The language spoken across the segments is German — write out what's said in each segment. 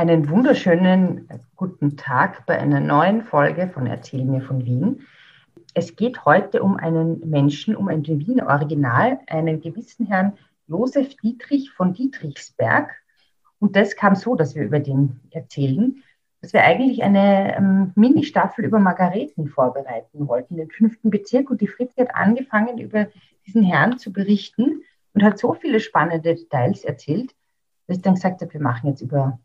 Einen wunderschönen guten Tag bei einer neuen Folge von Erzähl mir von Wien. Es geht heute um einen Menschen, um ein Wiener Original, einen gewissen Herrn Josef Dietrich von Dietrichsberg. Und das kam so, dass wir über den erzählen, dass wir eigentlich eine ähm, Mini-Staffel über Margareten vorbereiten wollten, den fünften Bezirk. Und die Fritzi hat angefangen, über diesen Herrn zu berichten und hat so viele spannende Details erzählt, dass ich dann gesagt habe, wir machen jetzt über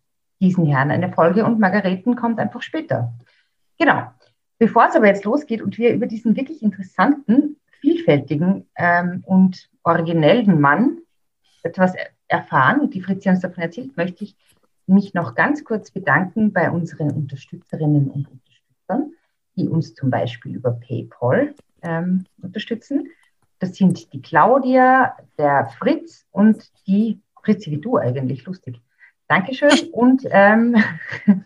diesen Herrn eine Folge und Margareten kommt einfach später. Genau. Bevor es aber jetzt losgeht und wir über diesen wirklich interessanten, vielfältigen ähm, und originellen Mann etwas erfahren und die Fritzi uns davon erzählt, möchte ich mich noch ganz kurz bedanken bei unseren Unterstützerinnen und Unterstützern, die uns zum Beispiel über PayPal ähm, unterstützen. Das sind die Claudia, der Fritz und die Fritzi, wie du eigentlich, lustig. Dankeschön. Und ähm,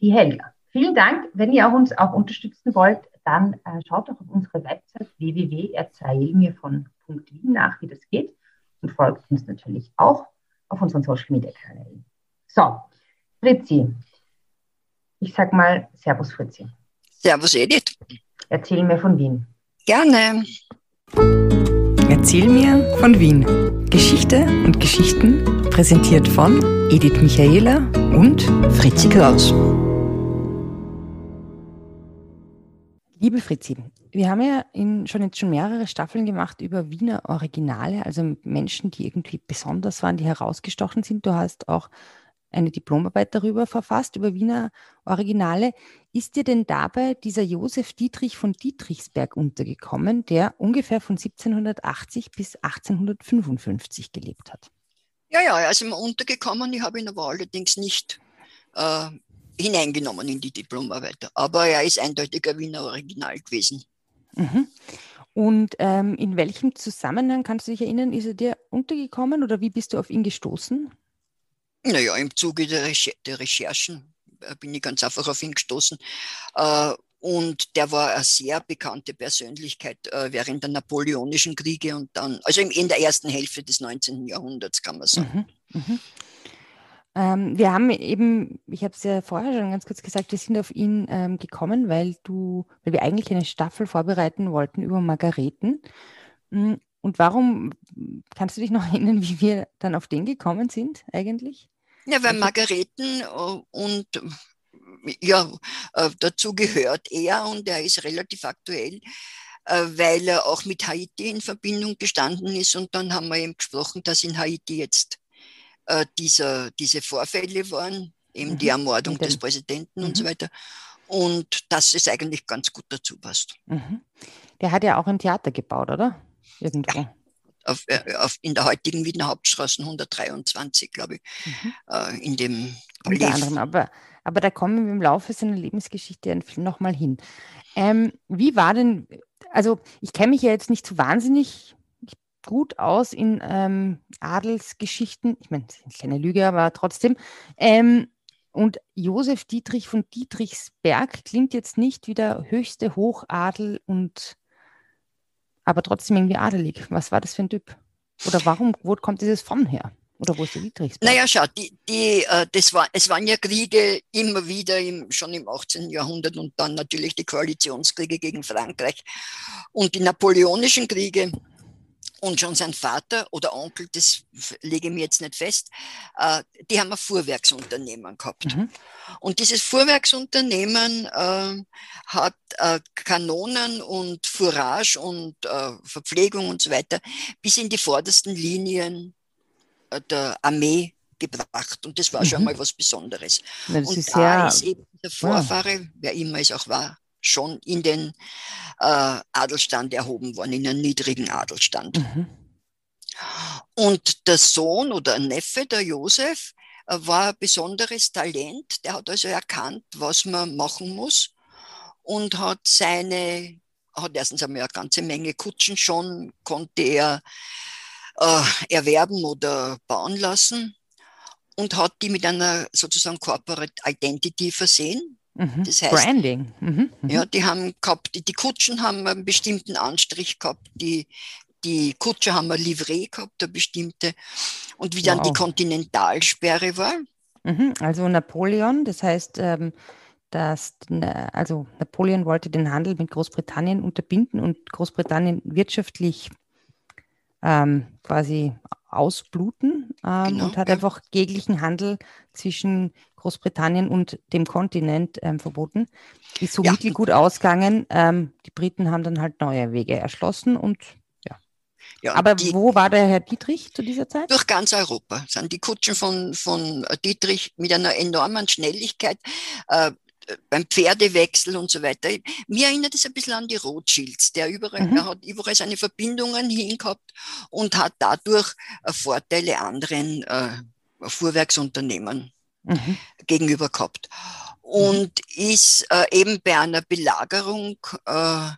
die Helga. Vielen Dank. Wenn ihr uns auch unterstützen wollt, dann äh, schaut doch auf unsere Website www.erzählmirvon.wien nach, wie das geht. Und folgt uns natürlich auch auf unseren Social Media Kanälen. So, Fritzi. Ich sag mal Servus, Fritzi. Servus, Edith. Erzähl mir von Wien. Gerne. Erzähl mir von Wien. Geschichte und Geschichten präsentiert von Edith Michaela und Fritzi Kraus. Liebe Fritzi, wir haben ja in, schon jetzt schon mehrere Staffeln gemacht über Wiener Originale, also Menschen, die irgendwie besonders waren, die herausgestochen sind. Du hast auch eine Diplomarbeit darüber verfasst, über Wiener Originale. Ist dir denn dabei dieser Josef Dietrich von Dietrichsberg untergekommen, der ungefähr von 1780 bis 1855 gelebt hat? Ja, ja, er ist immer untergekommen. Ich habe ihn aber allerdings nicht äh, hineingenommen in die Diplomarbeit. Aber er ist eindeutig ein Wiener Original gewesen. Mhm. Und ähm, in welchem Zusammenhang kannst du dich erinnern, ist er dir untergekommen oder wie bist du auf ihn gestoßen? Naja, im Zuge der, Recher der Recherchen äh, bin ich ganz einfach auf ihn gestoßen. Äh, und der war eine sehr bekannte Persönlichkeit äh, während der Napoleonischen Kriege und dann, also in der ersten Hälfte des 19. Jahrhunderts, kann man sagen. Mhm, mh. ähm, wir haben eben, ich habe es ja vorher schon ganz kurz gesagt, wir sind auf ihn ähm, gekommen, weil du, weil wir eigentlich eine Staffel vorbereiten wollten über Margareten. Und warum, kannst du dich noch erinnern, wie wir dann auf den gekommen sind eigentlich? Ja, weil Margareten äh, und ja, äh, dazu gehört er und er ist relativ aktuell, äh, weil er auch mit Haiti in Verbindung gestanden ist. Und dann haben wir eben gesprochen, dass in Haiti jetzt dieser, diese Vorfälle waren, eben mhm. die Ermordung des Präsidenten mhm. und so mhm. weiter. Und dass es eigentlich ganz gut dazu passt. Mhm. Der hat ja auch ein Theater gebaut, oder? Irgendwo. Ja. Auf, äh, auf, in der heutigen Wiener Hauptstraße 123, glaube ich, mhm. äh, in dem Unter anderem, aber, aber da kommen wir im Laufe seiner Lebensgeschichte nochmal hin. Ähm, wie war denn, also ich kenne mich ja jetzt nicht so wahnsinnig gut aus in ähm, Adelsgeschichten. Ich meine, ist keine Lüge, aber trotzdem. Ähm, und Josef Dietrich von Dietrichsberg klingt jetzt nicht wie der höchste Hochadel und aber trotzdem irgendwie adelig. Was war das für ein Typ? Oder warum, wo kommt dieses von her? Oder wo ist der Dietrichsberg? Naja, schau, die, die, äh, das war, es waren ja Kriege immer wieder, im, schon im 18. Jahrhundert und dann natürlich die Koalitionskriege gegen Frankreich und die napoleonischen Kriege und schon sein Vater oder Onkel, das lege ich mir jetzt nicht fest, äh, die haben ein Fuhrwerksunternehmen gehabt. Mhm. Und dieses Fuhrwerksunternehmen äh, hat äh, Kanonen und Fourage und äh, Verpflegung und so weiter bis in die vordersten Linien äh, der Armee gebracht. Und das war mhm. schon mal was Besonderes. Ja, und ist da ja, ist eben der Vorfahre, ja. wer immer es auch war, schon in den äh, Adelstand erhoben worden, in einen niedrigen Adelstand. Mhm. Und der Sohn oder Neffe, der Josef, äh, war ein besonderes Talent. Der hat also erkannt, was man machen muss und hat seine, hat erstens einmal eine ganze Menge Kutschen schon, konnte er äh, erwerben oder bauen lassen und hat die mit einer sozusagen Corporate Identity versehen. Mhm. Das heißt, Branding. Mhm. Mhm. Ja, die haben gehabt, die, die Kutschen haben einen bestimmten Anstrich gehabt, die, die Kutscher haben ein Livret gehabt, eine bestimmte. Und wie dann wow. die Kontinentalsperre war, Mhm, also Napoleon, das heißt, ähm, dass also Napoleon wollte den Handel mit Großbritannien unterbinden und Großbritannien wirtschaftlich ähm, quasi ausbluten ähm, genau, und hat ja. einfach jeglichen Handel zwischen Großbritannien und dem Kontinent ähm, verboten. Ist so ja. mittelgut ausgegangen. Ähm, die Briten haben dann halt neue Wege erschlossen und ja. ja Aber die, wo war der Herr Dietrich zu dieser Zeit? Durch ganz Europa sind die Kutschen von, von Dietrich mit einer enormen Schnelligkeit äh, beim Pferdewechsel und so weiter. Mir erinnert es ein bisschen an die Rothschilds. Der überall, mhm. er hat überall seine Verbindungen hingehabt und hat dadurch äh, Vorteile anderen äh, Fuhrwerksunternehmen mhm. gegenüber gehabt. Und mhm. ist äh, eben bei einer Belagerung äh,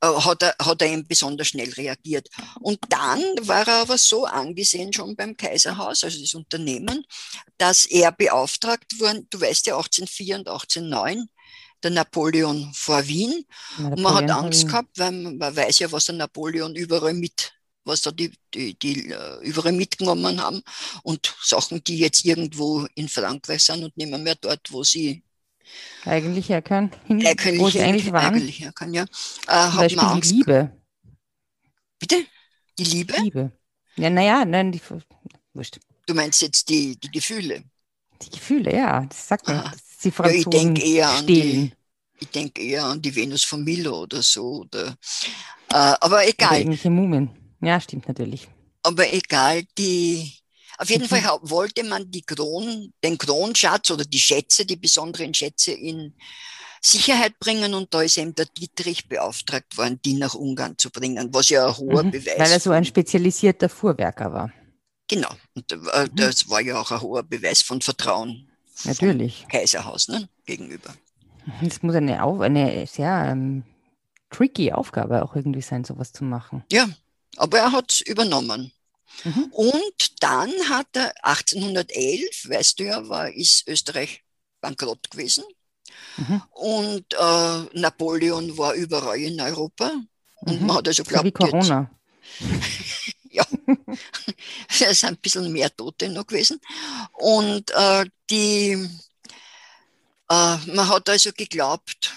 äh, hat er, hat er eben besonders schnell reagiert. Und dann war er aber so angesehen schon beim Kaiserhaus, also das Unternehmen, dass er beauftragt wurde, du weißt ja 1804 und 1809, der Napoleon vor Wien. Napoleon und man hat Angst gehabt, weil man, man weiß ja, was der Napoleon überall mit was da die, die, die uh, überall mitgenommen haben und Sachen, die jetzt irgendwo in Frankreich sind und nicht mehr dort, wo sie eigentlich. Hin, eigentlich wo sie eigentlich waren. Eigentlich herkönnen, ja. Äh, Zum Beispiel die Liebe. Bitte? Die Liebe? Liebe. Ja, naja, nein, die, wurscht. Du meinst jetzt die, die Gefühle? Die Gefühle, ja, das sagt man. Die ja, ich denke eher an die, ich denke eher an die Venus von Milo oder so. Oder, äh, aber egal. Oder irgendwelche Mumen. Ja, stimmt natürlich. Aber egal, die, auf jeden mhm. Fall wollte man die Kron, den Kronschatz oder die Schätze, die besonderen Schätze in Sicherheit bringen und da ist eben der Dietrich beauftragt worden, die nach Ungarn zu bringen, was ja ein hoher mhm, Beweis Weil er so ein spezialisierter Fuhrwerker war. Genau, und äh, mhm. das war ja auch ein hoher Beweis von Vertrauen. Natürlich. Kaiserhaus ne, gegenüber. Das muss eine, eine sehr ähm, tricky Aufgabe auch irgendwie sein, sowas zu machen. Ja, aber er hat es übernommen. Mhm. Und dann hat er 1811, weißt du ja, war, ist Österreich bankrott gewesen. Mhm. Und äh, Napoleon war überall in Europa. Und mhm. man hat also geglaubt, so wie Corona. ja, es sind ein bisschen mehr Tote noch gewesen. Und äh, die, äh, man hat also geglaubt,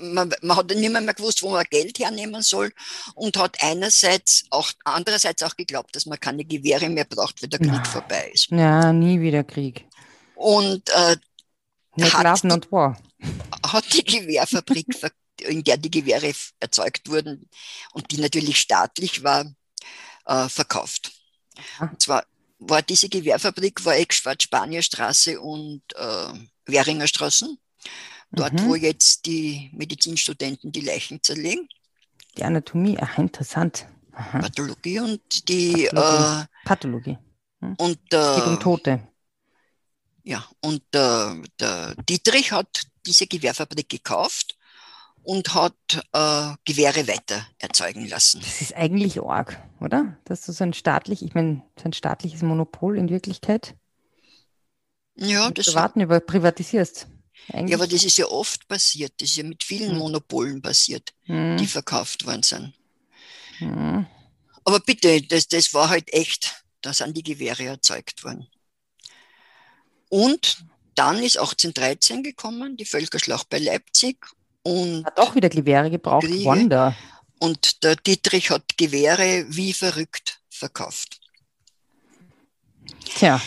man, man hat nicht mehr, mehr gewusst, wo man Geld hernehmen soll und hat einerseits auch, andererseits auch geglaubt, dass man keine Gewehre mehr braucht, wenn der Krieg ja. vorbei ist. Ja, nie wieder Krieg. Und äh, hat, die, hat die Gewehrfabrik, in der die Gewehre erzeugt wurden und die natürlich staatlich war, äh, verkauft. Und zwar war diese Gewehrfabrik war Ex-Schwarz-Spanier-Straße und äh, Währinger Straßen dort mhm. wo jetzt die Medizinstudenten die Leichen zerlegen. Die Anatomie, ach interessant. Aha. Pathologie und die Pathologie. Äh, Pathologie. Hm. Und, äh, Geht um Tote. Ja, und äh, der Dietrich hat diese Gewehrfabrik gekauft und hat äh, Gewehre weiter erzeugen lassen. Das ist eigentlich arg, oder? Dass du so ein staatlich, ich meine, so ein staatliches Monopol in Wirklichkeit ja, das privaten über privatisierst. Eigentlich. Ja, aber das ist ja oft passiert. Das ist ja mit vielen hm. Monopolen passiert, hm. die verkauft worden sind. Hm. Aber bitte, das, das war halt echt. Da sind die Gewehre erzeugt worden. Und dann ist 1813 gekommen, die Völkerschlacht bei Leipzig. Und hat auch wieder Gewehre gebraucht. Kriege. Wonder. Und der Dietrich hat Gewehre wie verrückt verkauft. Tja.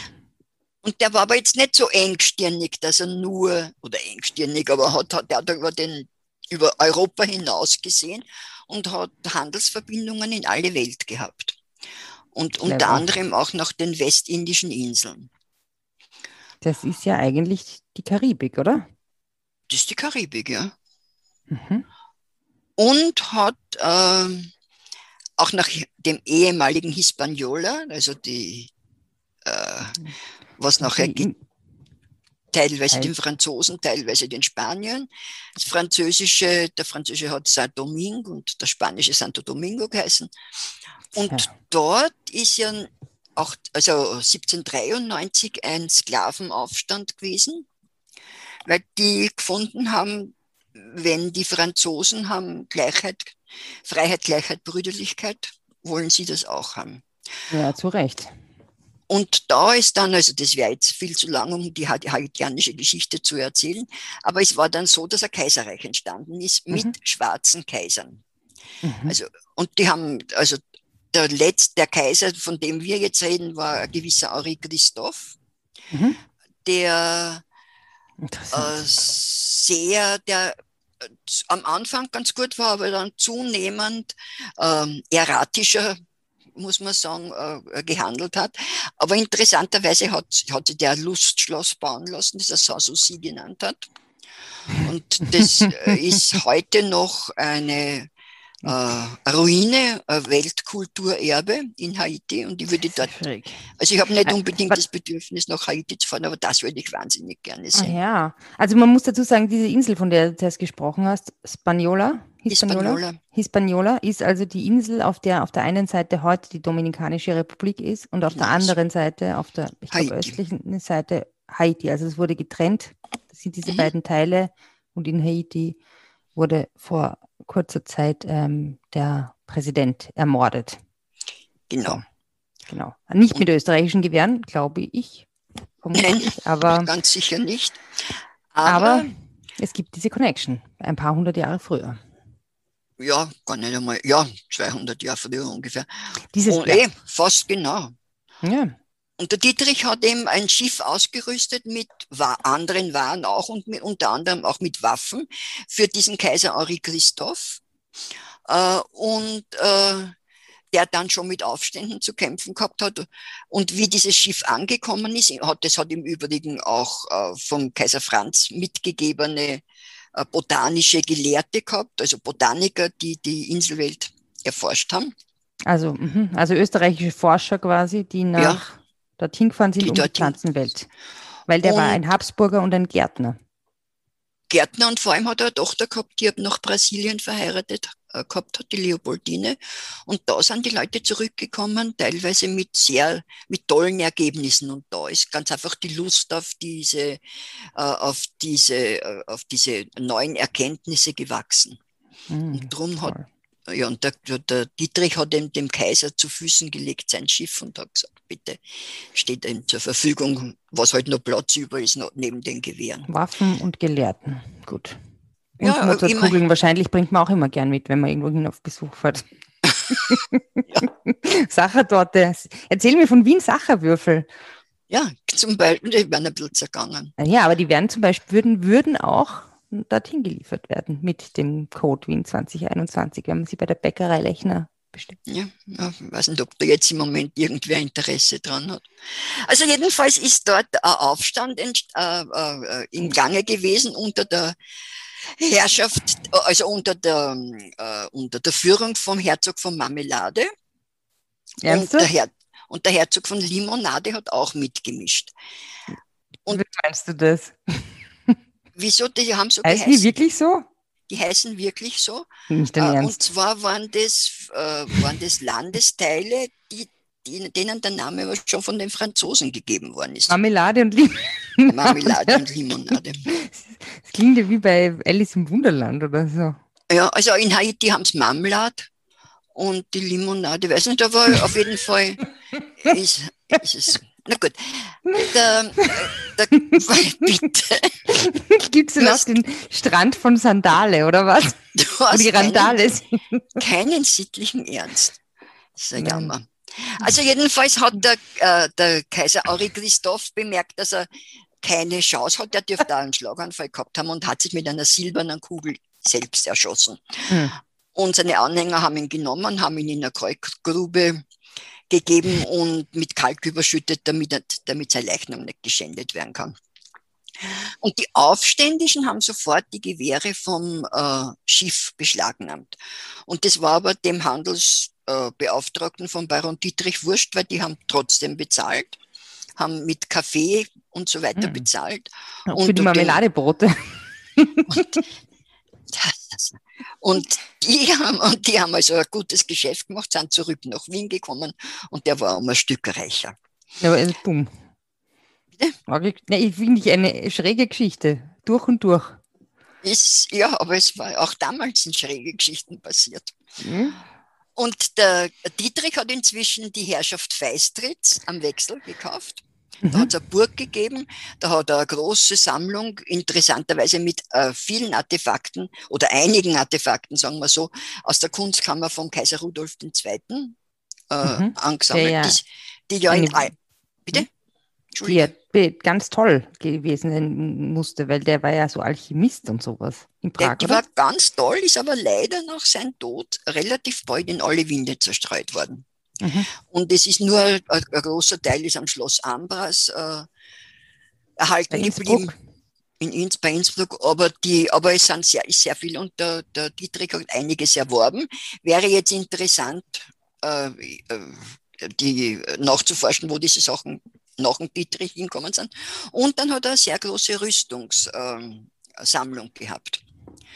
Und der war aber jetzt nicht so engstirnig, dass er nur, oder engstirnig, aber hat, hat, der hat über, den, über Europa hinaus gesehen und hat Handelsverbindungen in alle Welt gehabt. Und unter anderem auch nach den westindischen Inseln. Das ist ja eigentlich die Karibik, oder? Das ist die Karibik, ja. Mhm. Und hat äh, auch nach dem ehemaligen Hispaniola, also die äh, was nachher gibt, teilweise den Franzosen, teilweise den Spaniern. Das Französische, der Französische hat Saint-Domingue und der Spanische Santo Domingo geheißen. Und ja. dort ist ja auch, also 1793 ein Sklavenaufstand gewesen, weil die gefunden haben, wenn die Franzosen haben Gleichheit, Freiheit, Gleichheit, Brüderlichkeit, wollen sie das auch haben. Ja, zu Recht. Und da ist dann, also das wäre jetzt viel zu lang, um die haitianische Geschichte zu erzählen, aber es war dann so, dass ein Kaiserreich entstanden ist mit mhm. schwarzen Kaisern. Mhm. Also, und die haben, also der letzte, der Kaiser, von dem wir jetzt reden, war ein gewisser Henri Christophe, mhm. der äh, sehr, der äh, am Anfang ganz gut war, aber dann zunehmend ähm, erratischer muss man sagen, äh, gehandelt hat. Aber interessanterweise hat, hat sich der Lustschloss bauen lassen, das er Sanssouci genannt hat. Und das äh, ist heute noch eine äh, Ruine, ein Weltkulturerbe in Haiti und ich würde dort, also ich habe nicht unbedingt das Bedürfnis nach Haiti zu fahren, aber das würde ich wahnsinnig gerne sehen. Ah, ja, also man muss dazu sagen, diese Insel, von der du zuerst gesprochen hast, Spaniola, Hispaniola, Hispaniola ist also die Insel, auf der auf der einen Seite heute die Dominikanische Republik ist und auf yes. der anderen Seite, auf der ich glaube, östlichen Seite Haiti. Also es wurde getrennt, das sind diese mhm. beiden Teile und in Haiti wurde vor kurzer Zeit ähm, der Präsident ermordet. Genau. genau. Nicht mit österreichischen Gewehren, glaube ich. Nein, aber ganz sicher nicht. Aber, aber, es gibt diese Connection, ein paar hundert Jahre früher. Ja, gar nicht einmal, ja, 200 Jahre früher ungefähr. Dieses Und eh, fast genau. Ja. Und der Dietrich hat eben ein Schiff ausgerüstet mit anderen Waren auch und mit, unter anderem auch mit Waffen für diesen Kaiser Henri Christoph. Äh, und äh, der dann schon mit Aufständen zu kämpfen gehabt hat. Und wie dieses Schiff angekommen ist, hat, das hat im Übrigen auch äh, vom Kaiser Franz mitgegebene äh, botanische Gelehrte gehabt, also Botaniker, die die Inselwelt erforscht haben. Also, mhm, also österreichische Forscher quasi, die nach ja dorthin gefahren sind die um die Pflanzenwelt. Weil der war ein Habsburger und ein Gärtner. Gärtner und vor allem hat er eine Tochter gehabt, die nach Brasilien verheiratet äh, gehabt hat, die Leopoldine. Und da sind die Leute zurückgekommen, teilweise mit sehr, mit tollen Ergebnissen. Und da ist ganz einfach die Lust auf diese, äh, auf diese, äh, auf diese neuen Erkenntnisse gewachsen. Mhm, und darum hat, ja, und der, der Dietrich hat dem, dem Kaiser zu Füßen gelegt, sein Schiff, und hat gesagt, bitte steht ihm zur Verfügung, was halt noch Platz über ist, neben den Gewehren. Waffen und Gelehrten, gut. Und ja, Mozartkugeln wahrscheinlich bringt man auch immer gern mit, wenn man irgendwo hin auf Besuch fährt. Sachertorte. Erzähl mir von Wien Sacherwürfel. Ja, zum Beispiel, die werden ein bisschen zergangen. Ja, aber die werden zum Beispiel, würden, würden auch dorthin geliefert werden mit dem Code Wien 2021, wenn man sie bei der Bäckerei Lechner bestellt. Ja, ja, ich weiß nicht, ob da jetzt im Moment irgendwer Interesse dran hat. Also jedenfalls ist dort ein Aufstand äh, äh, im Gange gewesen unter der Herrschaft, also unter der, äh, unter der Führung vom Herzog von Marmelade. Und der, Her und der Herzog von Limonade hat auch mitgemischt. Und Wie meinst du das? Wieso? Die haben so heißen geheißen. die wirklich so? Die heißen wirklich so. Nicht äh. Und zwar waren das, äh, waren das Landesteile, die, die, denen der Name schon von den Franzosen gegeben worden ist. Marmelade und Limonade. Marmelade und Limonade. Das klingt ja wie bei Alice im Wunderland oder so. Ja, also in Haiti haben sie Marmelade und die Limonade, weiß nicht, aber auf jeden Fall ist, ist es na gut. Der, der, bitte. Gibt es denn auf den Strand von Sandale oder was? Du hast die Randale keinen, keinen sittlichen Ernst. Das ist ein Nein. Jammer. Also jedenfalls hat der, äh, der Kaiser Henri Christoph bemerkt, dass er keine Chance hat. Er dürfte einen Schlaganfall gehabt haben und hat sich mit einer silbernen Kugel selbst erschossen. Hm. Und seine Anhänger haben ihn genommen, haben ihn in eine Kreuzgrube gegeben und mit Kalk überschüttet, damit, damit sein Leichnam nicht geschändet werden kann. Und die Aufständischen haben sofort die Gewehre vom äh, Schiff beschlagnahmt. Und das war aber dem Handelsbeauftragten äh, von Baron Dietrich wurscht, weil die haben trotzdem bezahlt, haben mit Kaffee und so weiter mhm. bezahlt. Auch und für die Marmeladebrote. Und, und die haben, und die haben also ein gutes Geschäft gemacht, sind zurück nach Wien gekommen und der war um ein Stück reicher. Ja, aber bumm. Bitte? ich finde ich eine schräge Geschichte, durch und durch. Ist, ja, aber es war auch damals in schräge Geschichten passiert. Mhm. Und der Dietrich hat inzwischen die Herrschaft Feistritz am Wechsel gekauft. Da Mhm. hat es eine Burg gegeben, da hat er eine große Sammlung, interessanterweise mit äh, vielen Artefakten oder einigen Artefakten, sagen wir so, aus der Kunstkammer von Kaiser Rudolf II. Äh, Mhm. angesammelt, Der ja die, die ja in eine- Al Bitte? die Entschuldige. ja be- ganz toll gewesen sein musste, weil der war ja so Alchemist und sowas in Der, Prag, die oder? war ganz toll, ist aber leider nach seinem Tod relativ bald in alle Winde zerstreut worden. Mhm. Und es ist nur ein, ein großer Teil ist am Schloss Ambras äh, erhalten geblieben. In Inns, bei Innsbruck, aber die, aber es sind sehr, ist sehr viel und der, der Dietrich hat einiges erworben. Wäre jetzt interessant, äh, äh, die nachzuforschen, wo diese Sachen nach dem Dietrich hinkommen sind. Und dann hat er eine sehr große Rüstungssammlung Sammlung gehabt.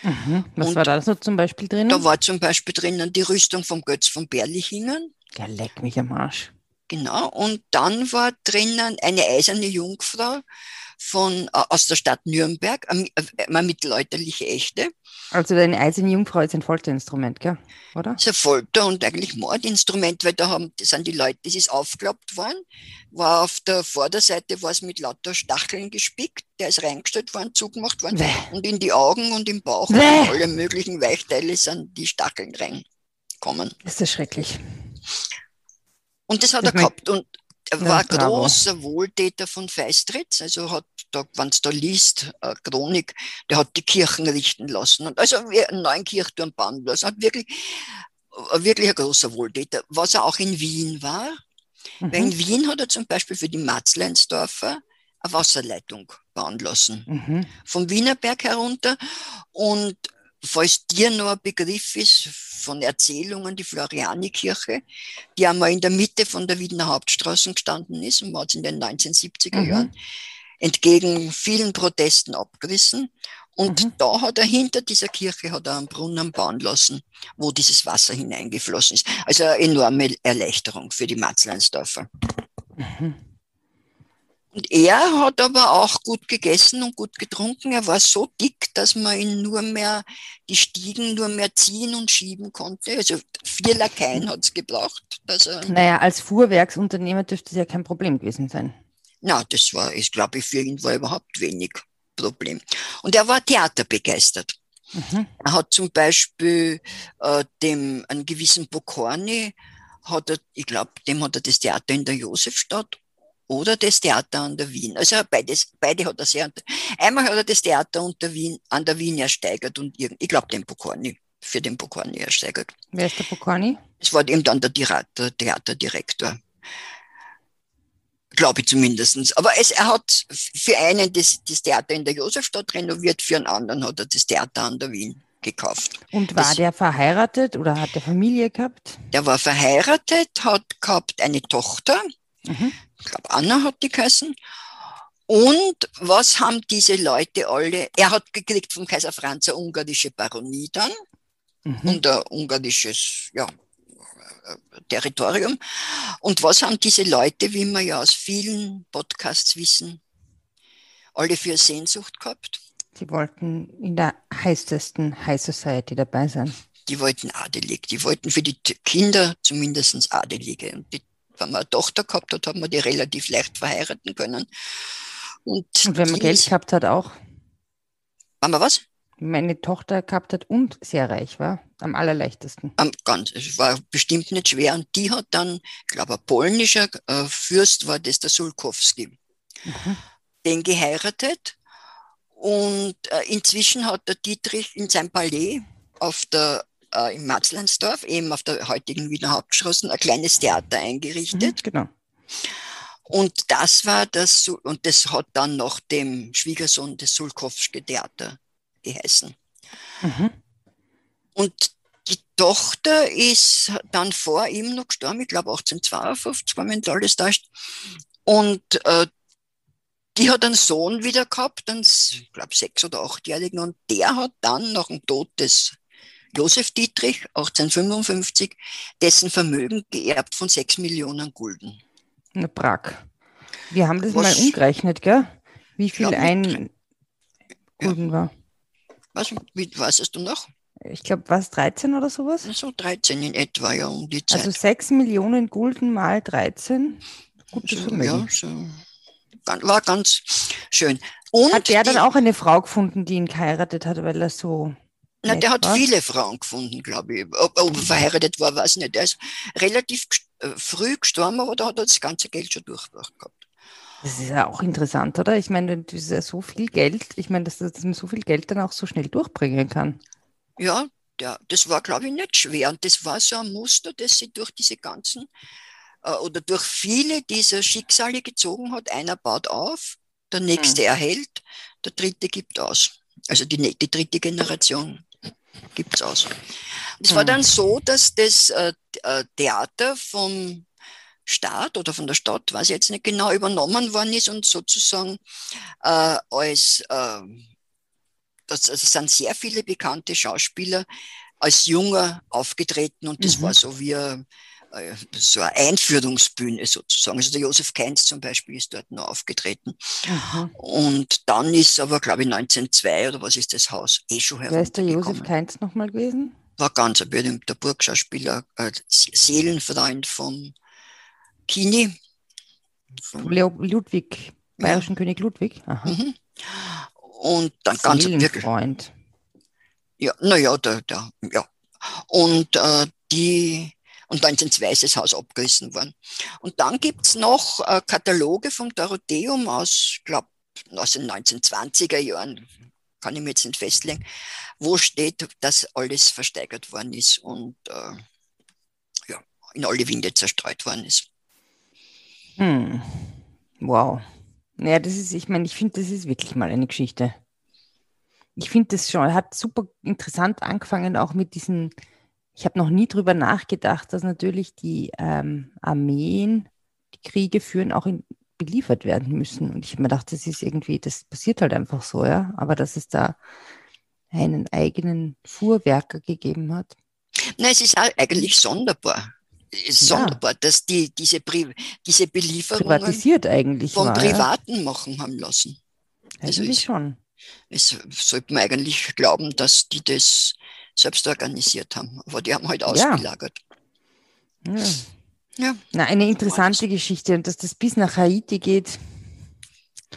Mhm. Was Und war da so zum Beispiel drinnen? Da war zum Beispiel drinnen die Rüstung vom Götz von Berlichingen, ja, leck mich am Arsch. genau, und dann war drinnen eine eiserne Jungfrau von, äh, aus der Stadt Nürnberg, eine, eine mittelalterliche Echte. Also deine eiserne Jungfrau ist ein Folterinstrument, gell? Oder? Das ist ein Folter- und eigentlich Mordinstrument, weil da haben, das sind die Leute, das ist aufgeklappt worden, war auf der Vorderseite war es mit lauter Stacheln gespickt, der ist reingestellt worden, zugemacht worden Bäh. und in die Augen und im Bauch Bäh. und alle möglichen Weichteile sind die Stacheln reingekommen. Das ist schrecklich. Und das hat Das er gehabt und er war ein großer Wohltäter von Feistritz, also hat da, wenn es da liest, äh, Chronik, der hat die Kirchen richten lassen und also einen neuen Kirchturm bauen lassen, hat wirklich, äh, wirklich ein großer Wohltäter. Was er auch in Wien war, weil Mhm. in Wien hat er zum Beispiel für die Matzleinsdorfer eine Wasserleitung bauen lassen Mhm. vom Wienerberg herunter. Und falls dir noch ein Begriff ist von Erzählungen, die Florianikirche, die einmal in der Mitte von der Wiener Hauptstraße gestanden ist und hat in den 1970er Mhm. Jahren entgegen vielen Protesten abgerissen. Und Mhm. da hat er hinter dieser Kirche hat er einen Brunnen bauen lassen, wo dieses Wasser hineingeflossen ist. Also eine enorme Erleichterung für die Matzleinsdorfer. Mhm. Und er hat aber auch gut gegessen und gut getrunken. Er war so dick, dass man ihn nur mehr, die Stiegen nur mehr ziehen und schieben konnte. Also vier Lakaien hat es gebraucht. Dass er, Naja, als Fuhrwerksunternehmer dürfte es ja kein Problem gewesen sein. na, das war, ich glaube, für ihn war überhaupt wenig Problem. Und er war theaterbegeistert. Mhm. Er hat zum Beispiel äh, dem, einen gewissen Bokorny, hat er, ich glaube, dem hat er das Theater in der Josefstadt oder das Theater an der Wien. Also er beides, beide hat er sehr, einmal hat er das Theater unter Wien, an der Wien ersteigert und ich glaube den Bokorny, für den Bokorny ersteigert. Wer ist der Pokorny? Es war eben dann der, Theaterdirektor. Glaube ich zumindestens. Aber es, er hat für einen das, das Theater in der Josefstadt renoviert, für einen anderen hat er das Theater an der Wien gekauft. Und war Das- der verheiratet oder hat der Familie gehabt? Der war verheiratet, hat gehabt eine Tochter, Mhm. ich glaube Anna hat die geheißen. Und was haben diese Leute alle? Er hat gekriegt vom Kaiser Franz eine ungarische Baronie dann Mhm. und ein ungarisches ja, äh, Territorium. Und was haben diese Leute, wie wir ja aus vielen Podcasts wissen, alle für Sehnsucht gehabt? Sie wollten in der heißesten High Society dabei sein. Die wollten adelig, die wollten für die Kinder zumindest adelige. Und die, wenn man eine Tochter gehabt hat, hat man die relativ leicht verheiraten können. Und, Und wenn man Geld ist- gehabt hat, auch. Wenn man was? Wenn man eine Tochter gehabt hat und sehr reich war, am allerleichtesten. Am, ganz, es war bestimmt nicht schwer. Und die hat dann, ich glaube, ein polnischer äh, Fürst war das, der Sulkowski, Mhm. den geheiratet. Und äh, inzwischen hat der Dietrich in seinem Palais auf der, äh, in Matzleinsdorf, eben auf der heutigen Wiener Hauptstraße, ein kleines Theater eingerichtet. Mhm, genau. Und das war das, und das hat dann nach dem Schwiegersohn des Sulkowski Theater geheißen. Mhm. Und die Tochter ist dann vor ihm noch gestorben, ich glaube 1852, wenn nicht alles täuscht. Und äh, die hat einen Sohn wieder gehabt, einen, ich glaube sechs- oder achtjährigen, und der hat dann nach dem Tod des Josef Dietrich 1855 dessen Vermögen geerbt von sechs Millionen Gulden. Eine Prag. Wir haben das Was- mal umgerechnet, gell? Wie viel Ja, ein Gulden war. Was, wie, weißt du noch? ich glaube, was 13 oder sowas? So 13 in etwa, ja, um die Zeit. Also 6 Millionen Gulden mal 13. Gutes so, Vermögen. Ja, so. War ganz schön. Und hat der dann auch eine Frau gefunden, die ihn geheiratet hat, weil er so. Na, der hat viele Frauen gefunden, glaube ich. Ob, ob er verheiratet war, weiß ich nicht. Er ist relativ äh, früh gestorben, aber da hat er das ganze Geld schon durchgebracht gehabt. Das ist ja auch interessant, oder? Ich meine, das ist ja so viel Geld. Ich meine, dass, dass man so viel Geld dann auch so schnell durchbringen kann. Ja, der, das war, glaube ich, nicht schwer. Und das war so ein Muster, das sie durch diese ganzen äh, oder durch viele dieser Schicksale gezogen hat. Einer baut auf, der nächste mhm. erhält, der dritte gibt aus. Also die, die dritte Generation gibt es aus. Es war dann so, dass das äh, äh, Theater vom Staat oder von der Stadt, weiß ich jetzt nicht genau, übernommen worden ist und sozusagen äh, als, äh, das, also sind sehr viele bekannte Schauspieler als Junger aufgetreten und das mhm. war so wie äh, so eine Einführungsbühne sozusagen. Also der Josef Keynes zum Beispiel ist dort noch aufgetreten. Mhm. Und dann ist aber, glaube ich, 1902 oder was ist das Haus eh schon Wer ist der Josef Keynes nochmal gewesen? War ganz ein berühmter Burgschauspieler, äh, Seelenfreund vom Kini. Leo Ludwig, bayerischen ja. König Ludwig. Mhm. Und dann ganz wirklich. Freund. Ja, naja, der, der, ja. Und äh, die und 1902 ist das Haus abgerissen worden. Und dann gibt's noch äh, Kataloge vom Dorotheum aus, glaube aus den 1920er Jahren, kann ich mir jetzt nicht festlegen, wo steht, dass alles versteigert worden ist und äh, ja, in alle Winde zerstreut worden ist. Hm. Wow. Naja, das ist, ich meine, ich finde, das ist wirklich mal eine Geschichte. Ich finde das schon, hat super interessant angefangen, auch mit diesen, ich habe noch nie drüber nachgedacht, dass natürlich die ähm, Armeen, die Kriege führen, auch in, beliefert werden müssen. Und ich habe mir gedacht, das ist irgendwie, das passiert halt einfach so, ja. Aber dass es da einen eigenen Fuhrwerker gegeben hat. Nein, es ist eigentlich sonderbar sonderbar, ja. dass die diese, Pri diese Belieferungen privatisiert eigentlich von war, Privaten ja. machen haben lassen. Also eigentlich schon. Es sollte man eigentlich glauben, dass die das selbst organisiert haben, aber die haben halt ausgelagert. Ja. ja. Na, eine interessante Geschichte und dass das bis nach Haiti geht.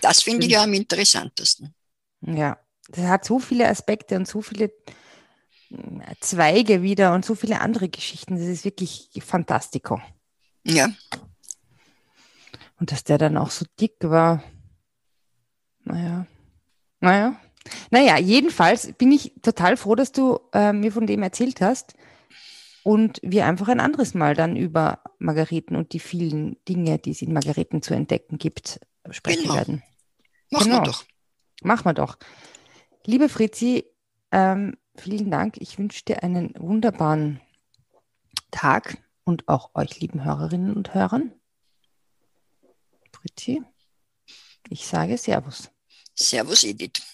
Das finde ich ja am interessantesten. Ja, das hat so viele Aspekte und so viele Zweige wieder und so viele andere Geschichten. Das ist wirklich fantastico. Ja. Und dass der dann auch so dick war. Naja. Naja. Naja, jedenfalls bin ich total froh, dass du äh, mir von dem erzählt hast und wir einfach ein anderes Mal dann über Margareten und die vielen Dinge, die es in Margareten zu entdecken gibt, sprechen genau. werden. Machen genau. wir doch. Machen wir doch. Liebe Fritzi, ähm, vielen Dank. Ich wünsche dir einen wunderbaren Tag und auch euch, lieben Hörerinnen und Hörern. Britti, ich sage Servus. Servus, Edith.